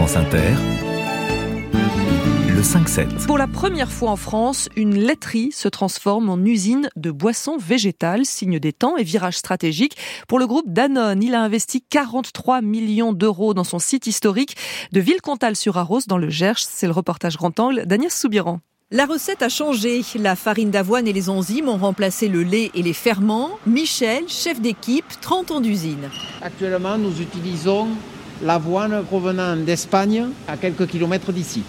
France Inter, le 5-7. Pour la première fois en France, une laiterie se transforme en usine de boissons végétales, signe des temps et virage stratégique. Pour le groupe Danone, il a investi 43 millions d'euros dans son site historique de Villecontal-sur-Arros dans le Gers. C'est le reportage grand angle d'Agnès Soubiran. La recette a changé. La farine d'avoine et les enzymes ont remplacé le lait et les ferments. Michel, chef d'équipe, 30 ans d'usine. Actuellement, nous utilisons l'avoine provenant d'Espagne à quelques kilomètres d'ici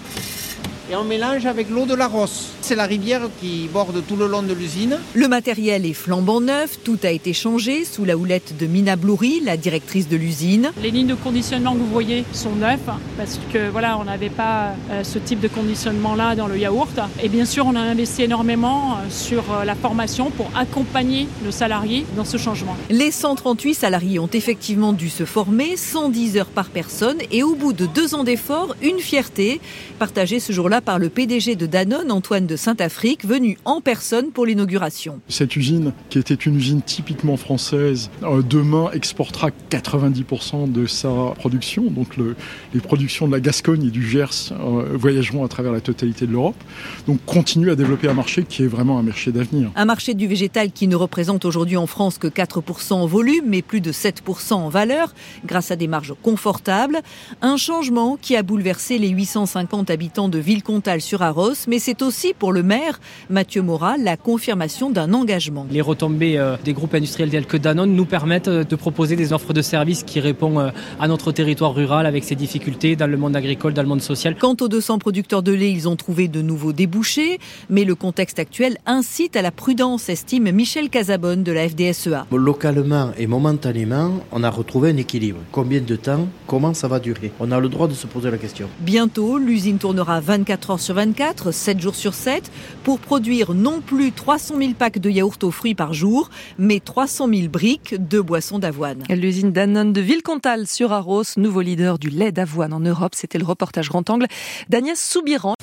et on mélange avec l'eau de la Rosse. C'est la rivière qui borde tout le long de l'usine. Le matériel est flambant neuf, tout a été changé sous la houlette de Mina Bloury, la directrice de l'usine. Les lignes de conditionnement que vous voyez sont neuves parce que voilà, on n'avait pas euh, ce type de conditionnement là dans le yaourt et bien sûr, on a investi énormément euh, sur euh, la formation pour accompagner nos salariés dans ce changement. Les 138 salariés ont effectivement dû se former 110 heures par personne et au bout de deux ans d'efforts, une fierté partagée ce jour-là par le PDG de Danone, Antoine de Saint-Afrique, venu en personne pour l'inauguration. Cette usine, qui était une usine typiquement française, euh, demain exportera 90% de sa production. Donc le, les productions de la Gascogne et du Gers euh, voyageront à travers la totalité de l'Europe. Donc continue à développer un marché qui est vraiment un marché d'avenir. Un marché du végétal qui ne représente aujourd'hui en France que 4% en volume, mais plus de 7% en valeur, grâce à des marges confortables. Un changement qui a bouleversé les 850 habitants de Villecontal sur Arros, mais c'est aussi pour le maire, Mathieu Morat, la confirmation d'un engagement. Les retombées euh, des groupes industriels tels que Danone nous permettent euh, de proposer des offres de services qui répondent euh, à notre territoire rural avec ses difficultés dans le monde agricole, dans le monde social. Quant aux 200 producteurs de lait, ils ont trouvé de nouveaux débouchés, mais le contexte actuel incite à la prudence, estime Michel Casabonne de la FDSEA. Localement et momentanément, on a retrouvé un équilibre. Combien de temps Comment ça va durer? On a le droit de se poser la question. Bientôt, l'usine tournera 24 heures sur 24, 7 jours sur 7, pour produire non plus 300 000 packs de yaourt aux fruits par jour, mais 300 000 briques de boissons d'avoine. L'usine Danone de Villecontal sur Arros, nouveau leader du lait d'avoine en Europe, c'était le reportage grand angle d'Agnès Soubiran.